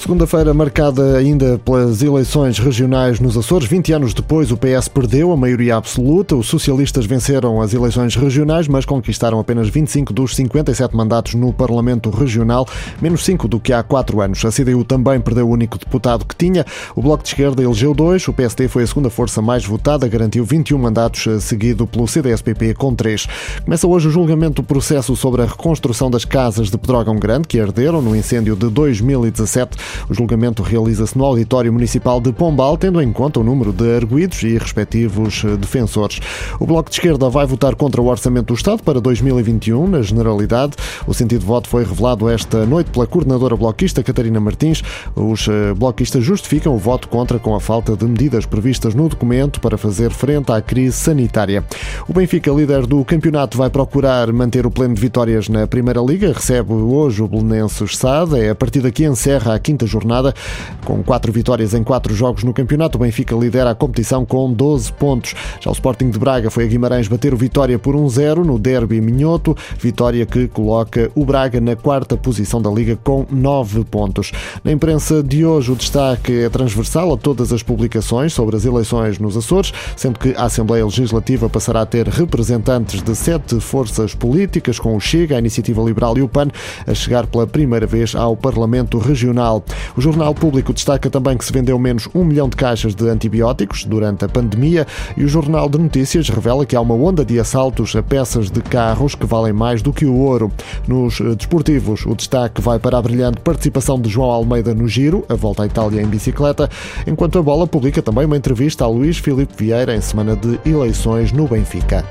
Segunda-feira marcada ainda pelas eleições regionais nos Açores. 20 anos depois, o PS perdeu a maioria absoluta. Os socialistas venceram as eleições regionais, mas conquistaram apenas 25 dos 57 mandatos no Parlamento Regional, menos 5 do que há 4 anos. A CDU também perdeu o único deputado que tinha. O Bloco de Esquerda elegeu dois. O PSD foi a segunda força mais votada, garantiu 21 mandatos, seguido pelo CDSPP com 3. Começa hoje o julgamento do processo sobre a reconstrução das casas de Pedrógão Grande, que arderam no incêndio de 2017. O julgamento realiza-se no Auditório Municipal de Pombal, tendo em conta o número de arguídos e respectivos eh, defensores. O Bloco de Esquerda vai votar contra o Orçamento do Estado para 2021, na Generalidade. O sentido de voto foi revelado esta noite pela coordenadora bloquista Catarina Martins. Os eh, bloquistas justificam o voto contra com a falta de medidas previstas no documento para fazer frente à crise sanitária. O Benfica, líder do campeonato, vai procurar manter o pleno de vitórias na Primeira Liga. Recebe hoje o Belenenses SAD. É a partida que encerra a quinta quinta jornada. Com quatro vitórias em quatro jogos no campeonato, o Benfica lidera a competição com 12 pontos. Já o Sporting de Braga foi a Guimarães bater o Vitória por 1-0 no derby Minhoto, vitória que coloca o Braga na quarta posição da Liga com 9 pontos. Na imprensa de hoje, o destaque é transversal a todas as publicações sobre as eleições nos Açores, sendo que a Assembleia Legislativa passará a ter representantes de sete forças políticas, com o Chega, a Iniciativa Liberal e o PAN, a chegar pela primeira vez ao Parlamento Regional. O Jornal Público destaca também que se vendeu menos um milhão de caixas de antibióticos durante a pandemia e o Jornal de Notícias revela que há uma onda de assaltos a peças de carros que valem mais do que o ouro. Nos eh, desportivos, o destaque vai para a brilhante participação de João Almeida no Giro, a volta à Itália em bicicleta, enquanto a bola publica também uma entrevista a Luís Filipe Vieira em semana de eleições no Benfica.